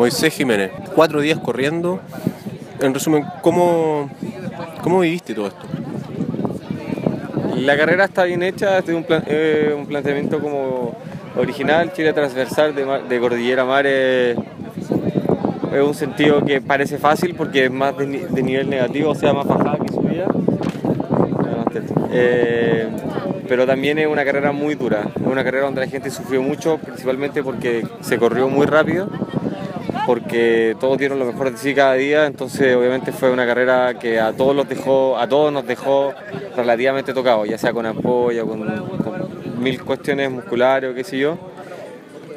Moisés Jiménez, cuatro días corriendo. En resumen, ¿cómo, cómo viviste todo esto? La carrera está bien hecha, es un, un planteamiento como original, Chile transversal de, de Cordillera Mar es, un sentido que parece fácil porque es más de nivel negativo, o sea, más bajada que subida. Eh, pero también es una carrera muy dura, es una carrera donde la gente sufrió mucho, principalmente porque se corrió muy rápido, porque todos dieron lo mejor de sí cada día, entonces obviamente fue una carrera que a todos los dejó, a todos nos dejó relativamente tocados, ya sea con ampolla, con, mil cuestiones musculares o qué sé yo.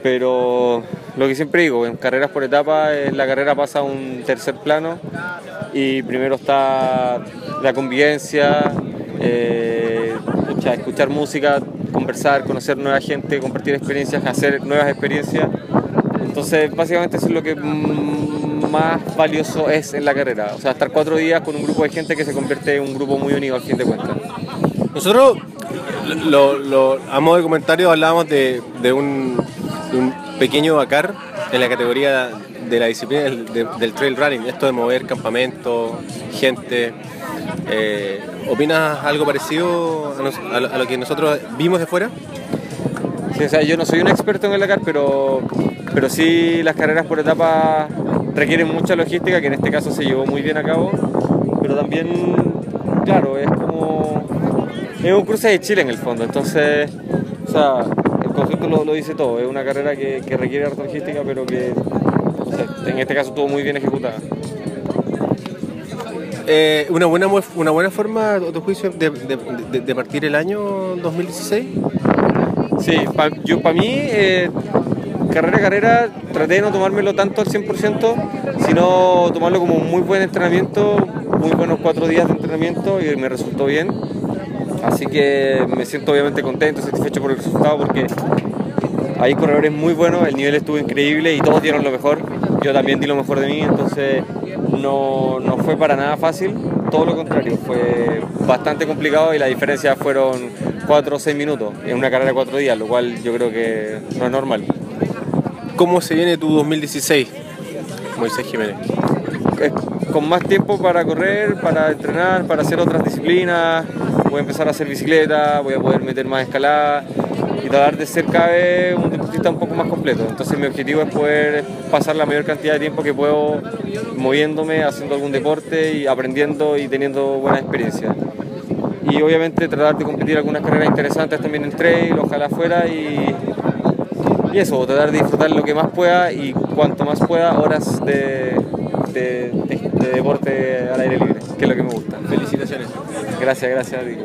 Pero lo que siempre digo, en carreras por etapas, eh, la carrera pasa a un tercer plano y primero está la convivencia, eh, escuchar música, conversar, conocer nueva gente, compartir experiencias, hacer nuevas experiencias. Entonces, básicamente eso es lo que mm, más valioso es en la carrera. O sea, estar cuatro días con un grupo de gente que se convierte en un grupo muy unido al fin de cuentas. Nosotros, lo, lo- a modo de comentario, hablábamos de, un, pequeño Dakar en la categoría de la disciplina del, de- del trail running, esto de mover campamento, gente. Eh, ¿Opinas algo parecido a, a lo que nosotros vimos de fuera? O sea, yo no soy un experto en el Dakar, pero, pero sí las carreras por etapas requieren mucha logística, que en este caso se llevó muy bien a cabo, pero también, claro, es como... Es un cruce de Chile en el fondo, entonces, o sea, el concepto lo, dice todo, es una carrera que, requiere harta logística, pero que, o sea, en este caso estuvo muy bien ejecutada. Eh, una, buena, una buena forma, a juicio, de partir el año 2016. Sí, pa- yo para mí, eh, carrera a carrera, traté de no tomármelo tanto al 100%, sino tomarlo como un muy buen entrenamiento, muy buenos cuatro días de entrenamiento y me resultó bien. Así que me siento obviamente contento, satisfecho por el resultado porque hay corredores muy buenos, el nivel estuvo increíble y todos dieron lo mejor. Yo también di lo mejor de mí, entonces no, no fue para nada fácil, todo lo contrario, fue bastante complicado y la diferencia fueron 4 o 6 minutos en una carrera de 4 días, lo cual yo creo que no es normal. ¿Cómo se viene tu 2016, Moisés Jiménez? Eh, Con más tiempo para correr, para entrenar, para hacer otras disciplinas, voy a empezar a hacer bicicleta, voy a poder meter más escalada y tratar de ser cada vez un deportista un poco más completo. Entonces mi objetivo es poder pasar la mayor cantidad de tiempo que puedo moviéndome, haciendo algún deporte y aprendiendo y teniendo buenas experiencias. Y obviamente tratar de competir algunas carreras interesantes también en trail, ojalá fuera y, y eso, tratar de disfrutar lo que más pueda y cuanto más pueda horas de, de- de- de deporte al aire libre, que es lo que me gusta. Felicitaciones. Gracias, gracias. Rico.